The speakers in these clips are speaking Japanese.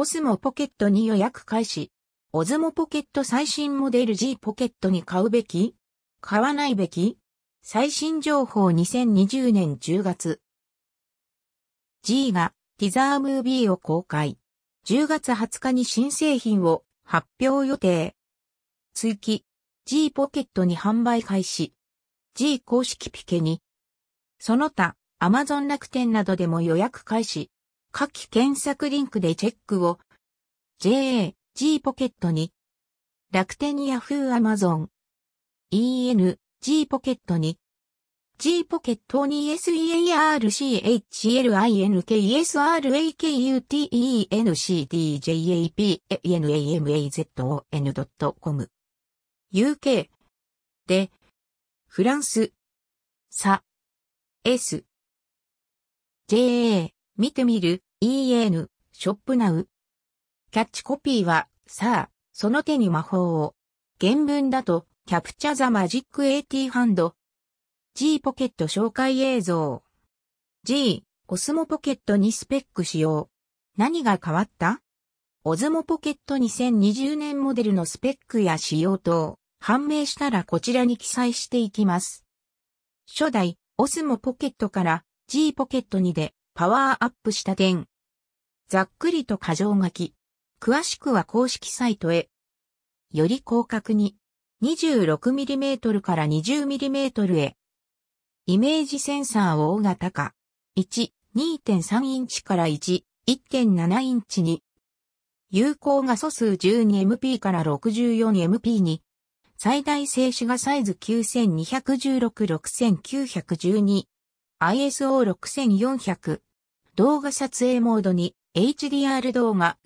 オスモポケットに予約開始。オズモポケット最新モデル G ポケットに買うべき？買わないべき？最新情報2020年10月。G がティザームービーを公開。10月20日に新製品を発表予定。追記。G ポケットに販売開始。G 公式ピケに。その他、Amazon 楽天などでも予約開始。下記検索リンクでチェックを。JA、G ポケットに。楽天 Yahoo Amazon。EN、G ポケットに。G ポケットに SEARCHLINKESRAKUTENCDJAPANAMAZON.com UK で、フランス、さ、S、JA、見てみる、EN、ショップナウ。キャッチコピーは、さあ、その手に魔法を。原文だと、キャプチャザマジック AT ハンド。G ポケット紹介映像。G、オスモポケットにスペック使用。何が変わった？オズモポケット2020年モデルのスペックや仕様等、判明したらこちらに記載していきます。初代、オスモポケットから G ポケット2でパワーアップした点。ざっくりと過剰書き。詳しくは公式サイトへ。より広角に 26mm から 20mm へイメージセンサーを大型化。1、2.3インチから1、1.7インチに。有効画素数 12MP から 64MP に。最大静止画サイズ9216-6912。ISO6400。動画撮影モードに HDR 動画。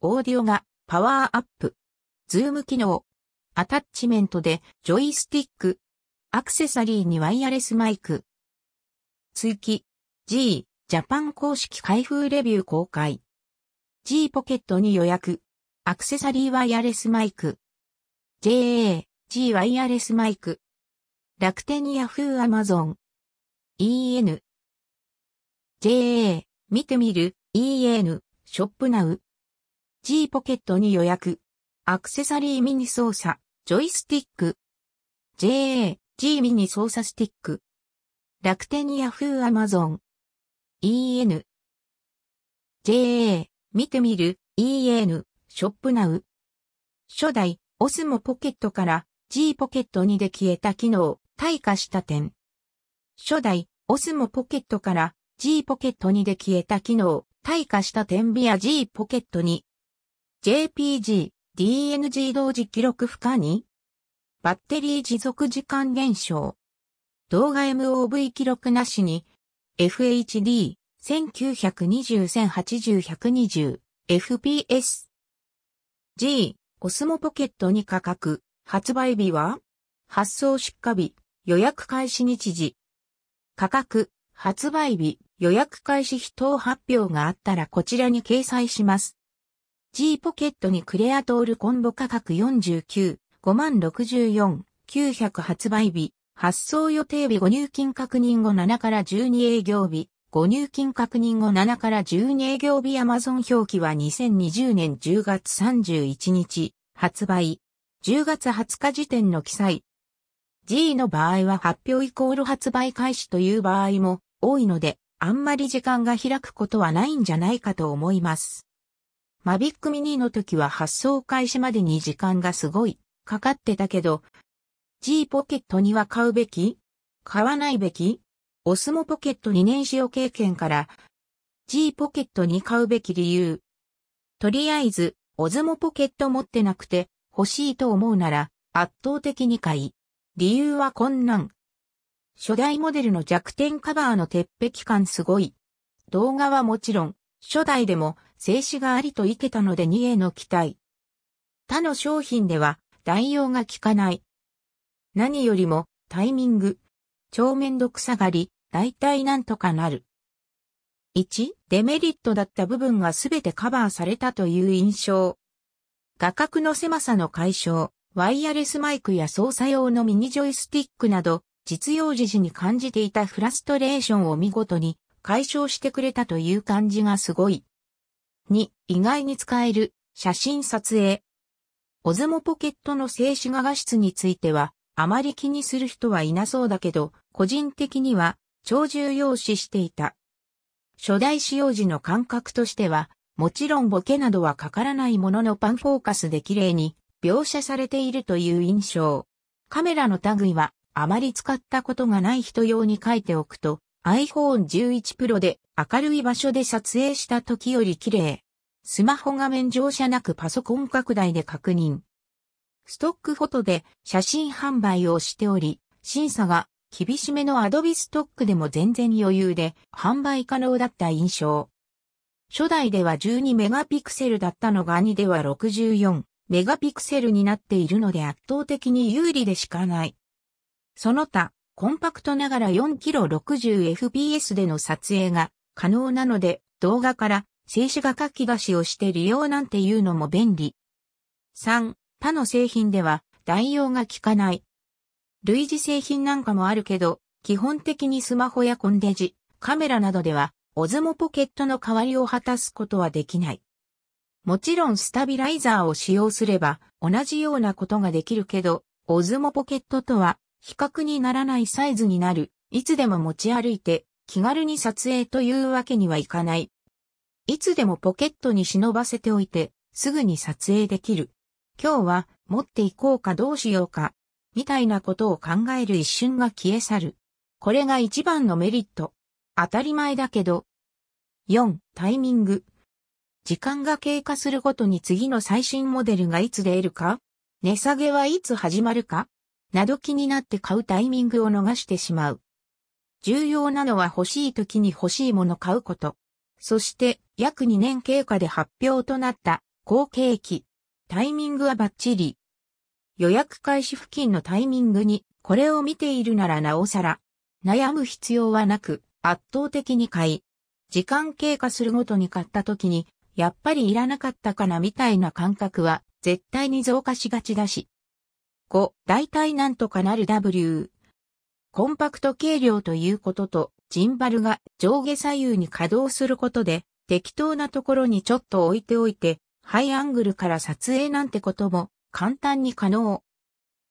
オーディオがパワーアップ。ズーム機能。アタッチメントでジョイスティック。アクセサリーにワイヤレスマイク。追記。G、ジャパン公式開封レビュー公開。G ポケットに予約。アクセサリーワイヤレスマイク。JA、G ワイヤレスマイク。楽天ヤフーアマゾン。EN。JA、見てみる、EN、 shop now。G ポケットに予約。アクセサリーミニ操作、ジョイスティック。JA、G ミニ操作スティック。楽天ヤフーアマゾン。EN。JA、見てみる、EN、ショップナウ。初代、オスモポケットから G ポケット2で消えた機能、退化した点。初代、オスモポケットから G ポケット2で消えた機能、退化した点ビア G ポケット2。JPG、DNG 同時記録不可にバッテリー持続時間減少。動画 MOV 記録なしに、FHD、1920-1080-120、FPS。G、オスモポケットに価格、発売日は？発送出荷日、予約開始日時。価格、発売日、予約開始非等発表があったらこちらに掲載します。G ポケットにクレアトールコンボ価格49、5万64、900発売日、発送予定日ご入金確認後7から12営業日、ご入金確認後7から12営業日 Amazon 表記は2020年10月31日発売。10月20日時点の記載。G の場合は発表イコール発売開始という場合も多いので、あんまり時間が開くことはないんじゃないかと思います。マビックミニの時は発送開始までに時間がすごいかかってたけど、G ポケットには買うべき？買わないべき？オスモポケット2年使用経験から G ポケットに買うべき理由。とりあえず、オズモポケット持ってなくて欲しいと思うなら圧倒的に買い。理由は困難。初代モデルの弱点カバーの鉄壁感すごい。動画はもちろん、初代でも静止がありといけたので2への期待。他の商品では代用が効かない。何よりもタイミング、超めんどくさがり、大体なんとかなる。1、デメリットだった部分がすべてカバーされたという印象。画角の狭さの解消、ワイヤレスマイクや操作用のミニジョイスティックなど、実用時時に感じていたフラストレーションを見事に解消してくれたという感じがすごい。2、意外に使える写真撮影。オズモポケットの静止画画質については、あまり気にする人はいなそうだけど、個人的には超重要視していた。初代使用時の感覚としては、もちろんボケなどはかからないもののパンフォーカスで綺麗に描写されているという印象。カメラの類はあまり使ったことがない人用に書いておくと iPhone 11 Pro で明るい場所で撮影した時より綺麗。スマホ画面乗車なくパソコン拡大で確認。ストックフォトで写真販売をしており、審査が厳しめの Adobe ストックでも全然余裕で販売可能だった印象。初代では12メガピクセルだったのが2では64メガピクセルになっているので圧倒的に有利でしかない。その他、コンパクトながら 4kg60fps での撮影が可能なので動画から静止画書き出しをして利用なんていうのも便利。3、他の製品では代用が効かない。類似製品なんかもあるけど、基本的にスマホやコンデジ、カメラなどではオズモポケットの代わりを果たすことはできない。もちろんスタビライザーを使用すれば同じようなことができるけど、オズモポケットとは比較にならないサイズになる、いつでも持ち歩いて気軽に撮影というわけにはいかない。いつでもポケットに忍ばせておいてすぐに撮影できる。今日は持っていこうかどうしようか、みたいなことを考える一瞬が消え去る。これが一番のメリット。当たり前だけど。4. タイミング。時間が経過するごとに次の最新モデルがいつ出るか値下げはいつ始まるかなど気になって買うタイミングを逃してしまう。重要なのは欲しい時に欲しいもの買うこと。そして約2年経過で発表となった後継機。タイミングはバッチリ。予約開始付近のタイミングにこれを見ているならなおさら悩む必要はなく圧倒的に買い、時間経過するごとに買った時に、やっぱりいらなかったかなみたいな感覚は絶対に増加しがちだし。5、大体なんとかなる W。コンパクト軽量ということと、ジンバルが上下左右に稼働することで、適当なところにちょっと置いておいて、ハイアングルから撮影なんてことも簡単に可能。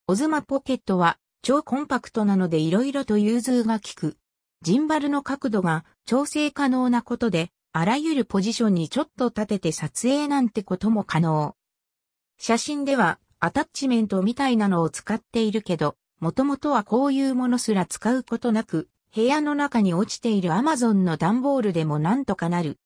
オズマポケットは超コンパクトなので色々と融通が効く。ジンバルの角度が調整可能なことで、あらゆるポジションにちょっと立てて撮影なんてことも可能。写真ではアタッチメントみたいなのを使っているけど、もともとはこういうものすら使うことなく、部屋の中に落ちているアマゾンの段ボールでもなんとかなる。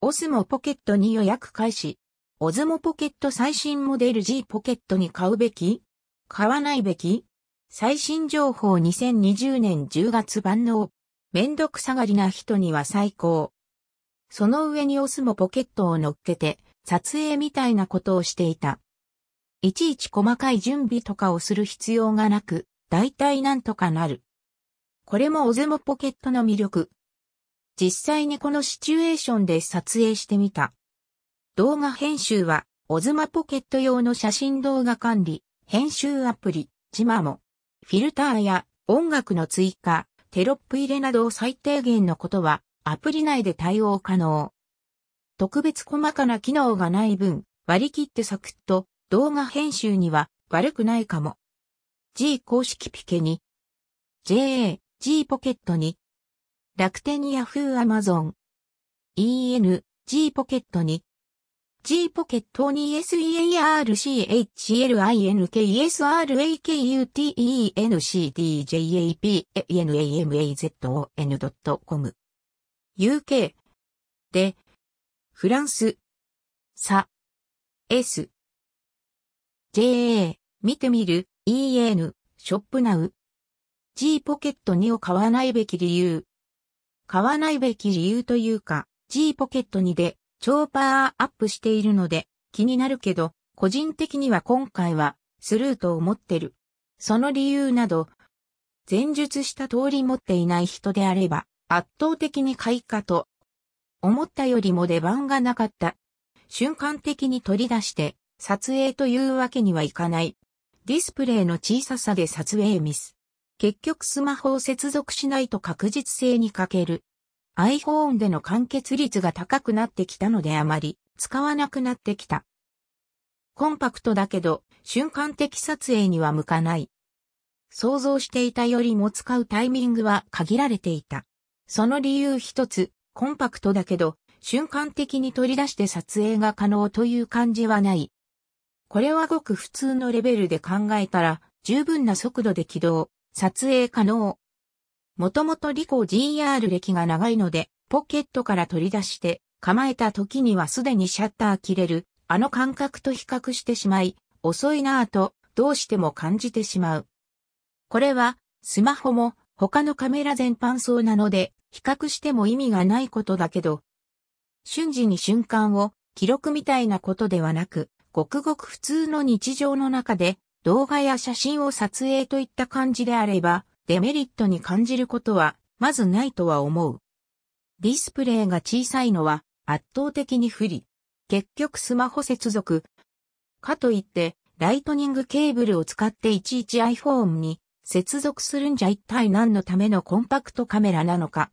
オスモポケットに予約開始。オズモポケット最新モデル G ポケットに買うべき？買わないべき？最新情報2020年10月版のめんどくさがりな人には最高。その上にオスもポケットを乗っけて撮影みたいなことをしていた。いちいち細かい準備とかをする必要がなく、だいたいなんとかなる。これもオズモポケットの魅力。実際にこのシチュエーションで撮影してみた。動画編集は、オズマポケット用の写真動画管理、編集アプリ、ジマモ。フィルターや音楽の追加、テロップ入れなどを最低限のことはアプリ内で対応可能。特別細かな機能がない分、割り切ってサクッと動画編集には悪くないかも。G 公式ピケに、JA、G ポケットに、楽天 Yahoo Amazon、EN、G ポケットに、G ポケットに SEARCHLINKSRAKUTENCDJAPNAMAZON.com UK で、フランス、さ、S、JA、見てみる、EN、ショップナウ、G ポケット2を買わないべき理由。買わないべき理由というか、G ポケット2で超パワーアップしているので気になるけど、個人的には今回はスルーと思ってる。その理由など、前述した通り持っていない人であれば圧倒的に買いかと。思ったよりも出番がなかった。瞬間的に取り出して撮影というわけにはいかない。ディスプレイの小ささで撮影ミス。結局スマホを接続しないと確実性に欠ける。iPhone での完結率が高くなってきたのであまり使わなくなってきた。コンパクトだけど瞬間的撮影には向かない。想像していたよりも使うタイミングは限られていた。その理由一つ、コンパクトだけど瞬間的に取り出して撮影が可能という感じはない。これはごく普通のレベルで考えたら十分な速度で起動、撮影可能。もともとリコ GR 歴が長いので、ポケットから取り出して構えた時にはすでにシャッター切れる、あの感覚と比較してしまい、遅いなぁとどうしても感じてしまう。これはスマホも他のカメラ全般そうなので比較しても意味がないことだけど、瞬時に瞬間を記録みたいなことではなく、ごくごく普通の日常の中で動画や写真を撮影といった感じであれば、デメリットに感じることはまずないとは思う。ディスプレイが小さいのは圧倒的に不利。結局スマホ接続。かといって、ライトニングケーブルを使っていちいち iPhone に接続するんじゃ一体何のためのコンパクトカメラなのか。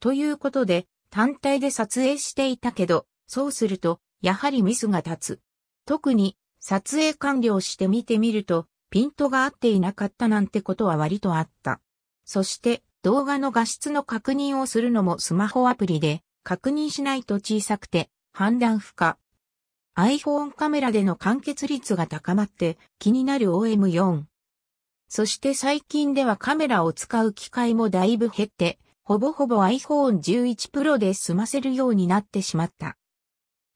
ということで、単体で撮影していたけど、そうすると、やはりミスが立つ。特に、撮影完了して見てみると、ピントが合っていなかったなんてことは割とあった。そして、動画の画質の確認をするのもスマホアプリで、確認しないと小さくて、判断不可。iPhone カメラでの完結率が高まって気になる OM4。そして最近ではカメラを使う機会もだいぶ減って、ほぼほぼ iPhone 11 Pro で済ませるようになってしまった。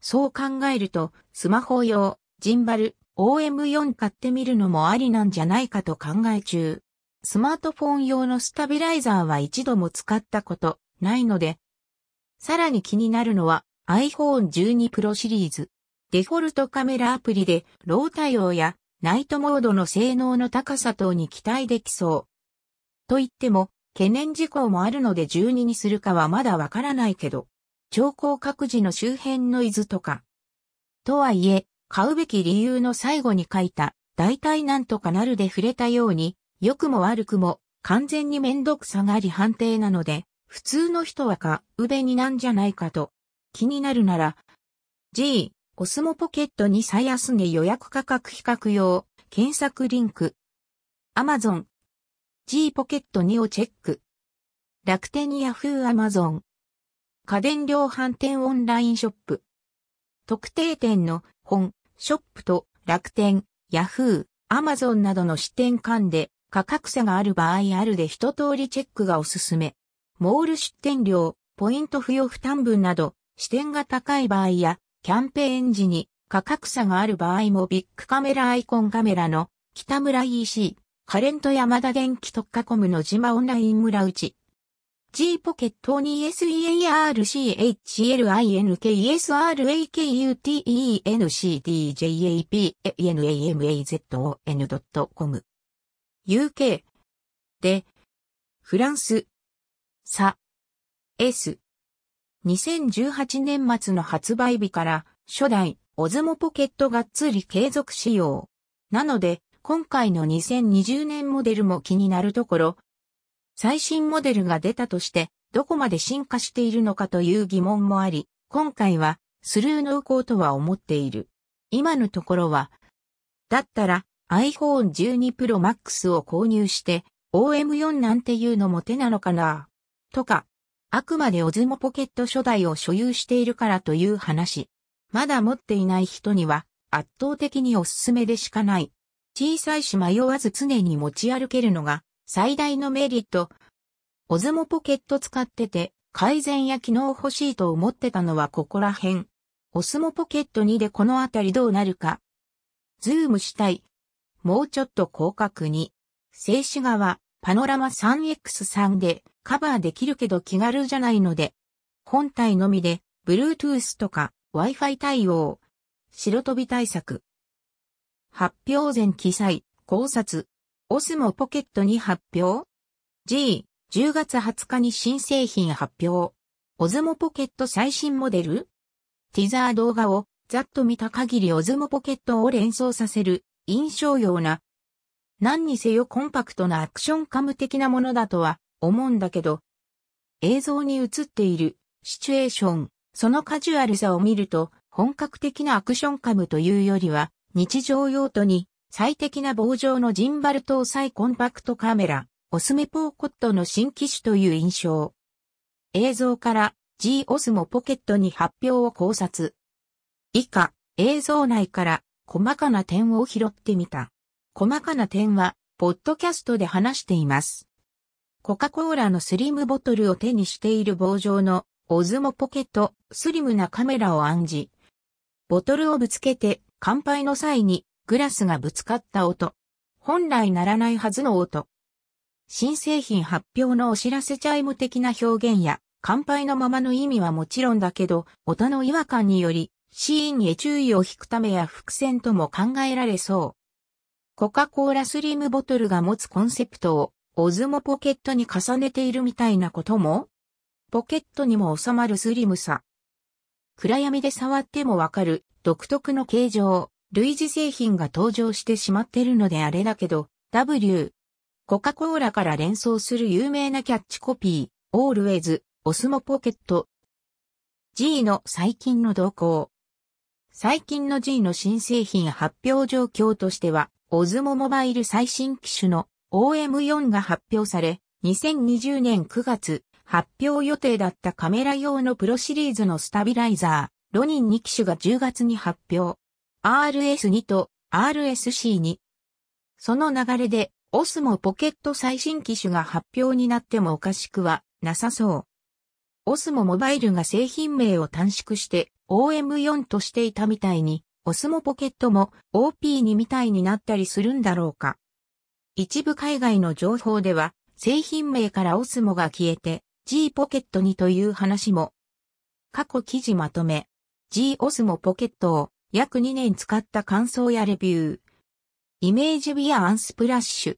そう考えると、スマホ用、ジンバル、OM4 買ってみるのもありなんじゃないかと考え中。スマートフォン用のスタビライザーは一度も使ったことないので、さらに気になるのは iPhone 12 Pro シリーズ。デフォルトカメラアプリでロー対応やナイトモードの性能の高さ等に期待できそう。と言っても、懸念事項もあるので12にするかはまだわからないけど、超広角時の周辺ノイズとか。とはいえ、買うべき理由の最後に書いた、大体なんとかなるで触れたように、良くも悪くも、完全にめんどくさがり判定なので、普通の人はか、うべになんじゃないかと。気になるなら、G、オスモポケットに最安値予約価格比較用、検索リンク。Amazon、G ポケット2をチェック。楽天ヤフーアマゾン。家電量販店オンラインショップ。特定店の本、ショップと楽天、ヤフー、アマゾンなどの支店間で価格差がある場合あるで一通りチェックがおすすめ。モール出店料、ポイント付与負担分など、支店が高い場合や、キャンペーン時に価格差がある場合もビッグカメラアイコンカメラの北村 EC、カレント山田電機特化コムの島オンライン村内。G ポケットに SEARCHLINKESRAKUTENCDJAPNAMAZON.com UK で、フランス、サ、S。2018年末の発売日から初代オズモポケットがっつり継続仕様。なので、今回の2020年モデルも気になるところ、最新モデルが出たとして、どこまで進化しているのかという疑問もあり、今回はスルー濃厚とは思っている。今のところは、だったら iPhone 12 Pro Max を購入して OM4 なんていうのも手なのかなとか、あくまでオズモポケット初代を所有しているからという話。まだ持っていない人には圧倒的におすすめでしかない。小さいし迷わず常に持ち歩けるのが最大のメリット。オズモポケット使ってて改善や機能欲しいと思ってたのはここら辺。オスモポケット2でこのあたりどうなるか。ズームしたい。もうちょっと広角に。静止画はパノラマ 3X3 でカバーできるけど気軽じゃないので、本体のみで Bluetooth とか Wi-Fi 対応。白飛び対策。発表前記載、考察。オスモポケットに発表 ?G、10月20日に新製品発表。オズモポケット最新モデルティザー動画をざっと見た限りオズモポケットを連想させる印象ような。何にせよコンパクトなアクションカム的なものだとは思うんだけど、映像に映っているシチュエーション、そのカジュアルさを見ると、本格的なアクションカムというよりは、日常用途に最適な棒状のジンバル搭載コンパクトカメラ、オスメポーコットの新機種という印象。映像から G オスモポケットに発表を考察。以下、映像内から細かな点を拾ってみた。細かな点は、ポッドキャストで話しています。コカ・コーラのスリムボトルを手にしている棒状のオズモポケット、スリムなカメラを暗示。ボトルをぶつけて乾杯の際にグラスがぶつかった音。本来ならないはずの音。新製品発表のお知らせチャイム的な表現や、乾杯のままの意味はもちろんだけど、音の違和感により、シーンへ注意を引くためや伏線とも考えられそう。コカ・コーラスリムボトルが持つコンセプトを、オズモポケットに重ねているみたいなこともポケットにも収まるスリムさ。暗闇で触ってもわかる独特の形状。類似製品が登場してしまってるのであれだけど、W。コカ・コーラから連想する有名なキャッチコピー、Always、オスモポケット。G の最近の動向。最近の G の新製品発表状況としては、オズモモバイル最新機種の OM4 が発表され、2020年9月、発表予定だったカメラ用のプロシリーズのスタビライザー、ロニン2機種が10月に発表。RS2 と RSC2。その流れで、オスモポケット最新機種が発表になってもおかしくはなさそう。オスモモバイルが製品名を短縮して OM4 としていたみたいに、オスモポケットも OP2 みたいになったりするんだろうか。一部海外の情報では、製品名からオスモが消えて G ポケットにという話も。過去記事まとめ。G オスモポケットを約2年使った感想やレビュー。イメージビアアンスプラッシュ。